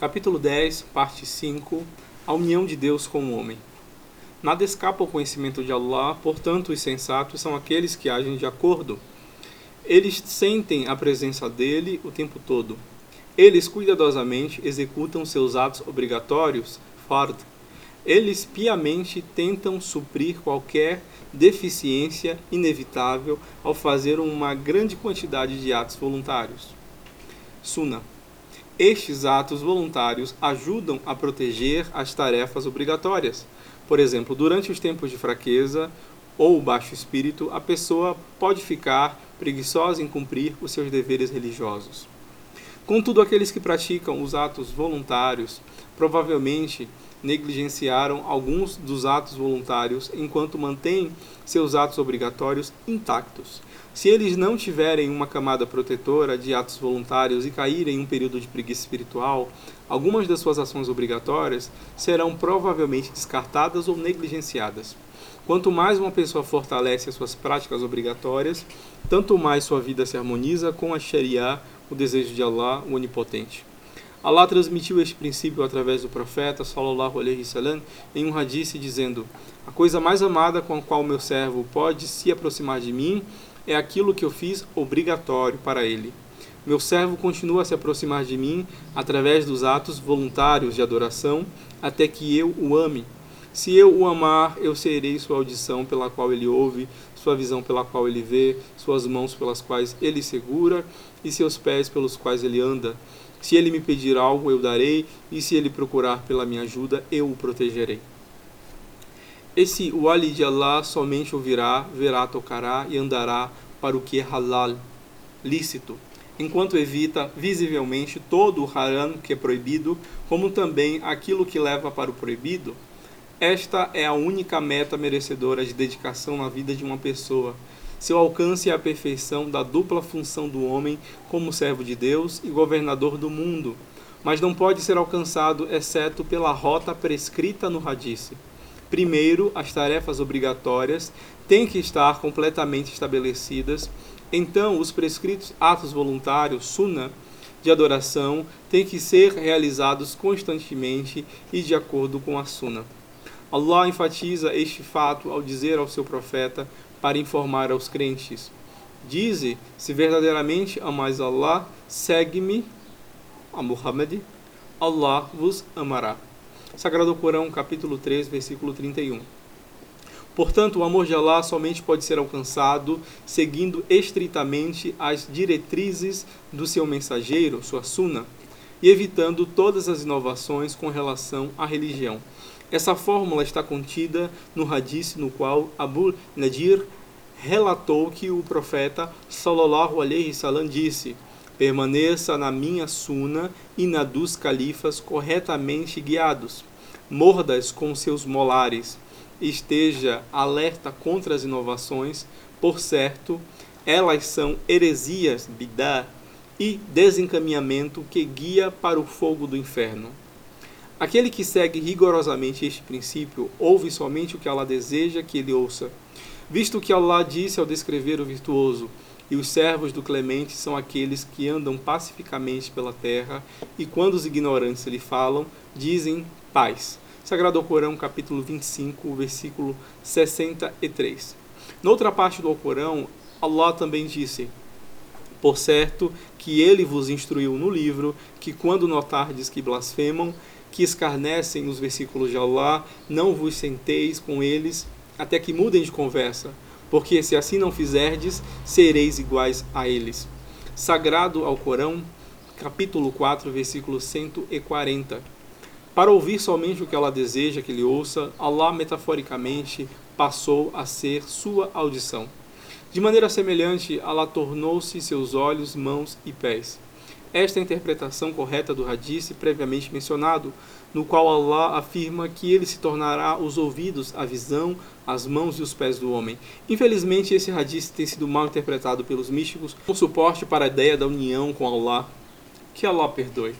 Capítulo 10, parte 5 A união de Deus com o homem. Nada escapa ao conhecimento de Allah, portanto, os sensatos são aqueles que agem de acordo. Eles sentem a presença dele o tempo todo. Eles cuidadosamente executam seus atos obrigatórios, fard. Eles piamente tentam suprir qualquer deficiência inevitável ao fazer uma grande quantidade de atos voluntários. Sunnah estes atos voluntários ajudam a proteger as tarefas obrigatórias. Por exemplo, durante os tempos de fraqueza ou baixo espírito, a pessoa pode ficar preguiçosa em cumprir os seus deveres religiosos. Contudo, aqueles que praticam os atos voluntários provavelmente negligenciaram alguns dos atos voluntários enquanto mantêm seus atos obrigatórios intactos. Se eles não tiverem uma camada protetora de atos voluntários e caírem em um período de preguiça espiritual, algumas das suas ações obrigatórias serão provavelmente descartadas ou negligenciadas. Quanto mais uma pessoa fortalece as suas práticas obrigatórias, tanto mais sua vida se harmoniza com a Sharia, o desejo de Allah, o Onipotente. Allah transmitiu este princípio através do profeta sallallahu alaihi wasallam em um hadith dizendo: A coisa mais amada com a qual meu servo pode se aproximar de mim é aquilo que eu fiz obrigatório para ele. Meu servo continua a se aproximar de mim através dos atos voluntários de adoração, até que eu o ame. Se eu o amar, eu serei sua audição pela qual ele ouve, sua visão pela qual ele vê, suas mãos pelas quais ele segura e seus pés pelos quais ele anda. Se ele me pedir algo, eu darei, e se ele procurar pela minha ajuda, eu o protegerei. Esse wali de Allah somente ouvirá, verá, tocará e andará para o que é halal, lícito, enquanto evita visivelmente todo o haram que é proibido, como também aquilo que leva para o proibido. Esta é a única meta merecedora de dedicação na vida de uma pessoa. Seu alcance é a perfeição da dupla função do homem como servo de Deus e governador do mundo, mas não pode ser alcançado exceto pela rota prescrita no Hadith. Primeiro, as tarefas obrigatórias têm que estar completamente estabelecidas. Então, os prescritos atos voluntários, sunnah, de adoração, têm que ser realizados constantemente e de acordo com a sunnah. Allah enfatiza este fato ao dizer ao seu profeta para informar aos crentes: Dize, se verdadeiramente amais Allah, segue-me, a Muhammad, Allah vos amará. Sagrado Corão, capítulo 3, versículo 31. Portanto, o amor de Allah somente pode ser alcançado seguindo estritamente as diretrizes do seu mensageiro, sua suna, e evitando todas as inovações com relação à religião. Essa fórmula está contida no hadith no qual Abu Nadir relatou que o profeta sallallahu alaihi wasallam disse: Permaneça na minha suna e na dos califas corretamente guiados. Mordas com seus molares. Esteja alerta contra as inovações, por certo, elas são heresias, bidá, e desencaminhamento que guia para o fogo do inferno. Aquele que segue rigorosamente este princípio ouve somente o que Allah deseja que ele ouça, visto que Allah disse ao descrever o virtuoso: e os servos do Clemente são aqueles que andam pacificamente pela terra e quando os ignorantes lhe falam, dizem paz. Sagrado Corão, capítulo 25, versículo 63. Noutra parte do Alcorão, Allah também disse: Por certo que ele vos instruiu no livro que quando notardes que blasfemam, que escarnecem nos versículos de Allah, não vos senteis com eles até que mudem de conversa porque se assim não fizerdes, sereis iguais a eles. Sagrado ao Corão, capítulo 4, versículo 140. Para ouvir somente o que ela deseja que ele ouça, Allah metaforicamente passou a ser sua audição. De maneira semelhante, Allah tornou-se seus olhos, mãos e pés. Esta é a interpretação correta do hadith previamente mencionado, no qual Allah afirma que ele se tornará os ouvidos, a visão, as mãos e os pés do homem. Infelizmente, esse hadith tem sido mal interpretado pelos místicos, com suporte para a ideia da união com Allah. Que Allah perdoe.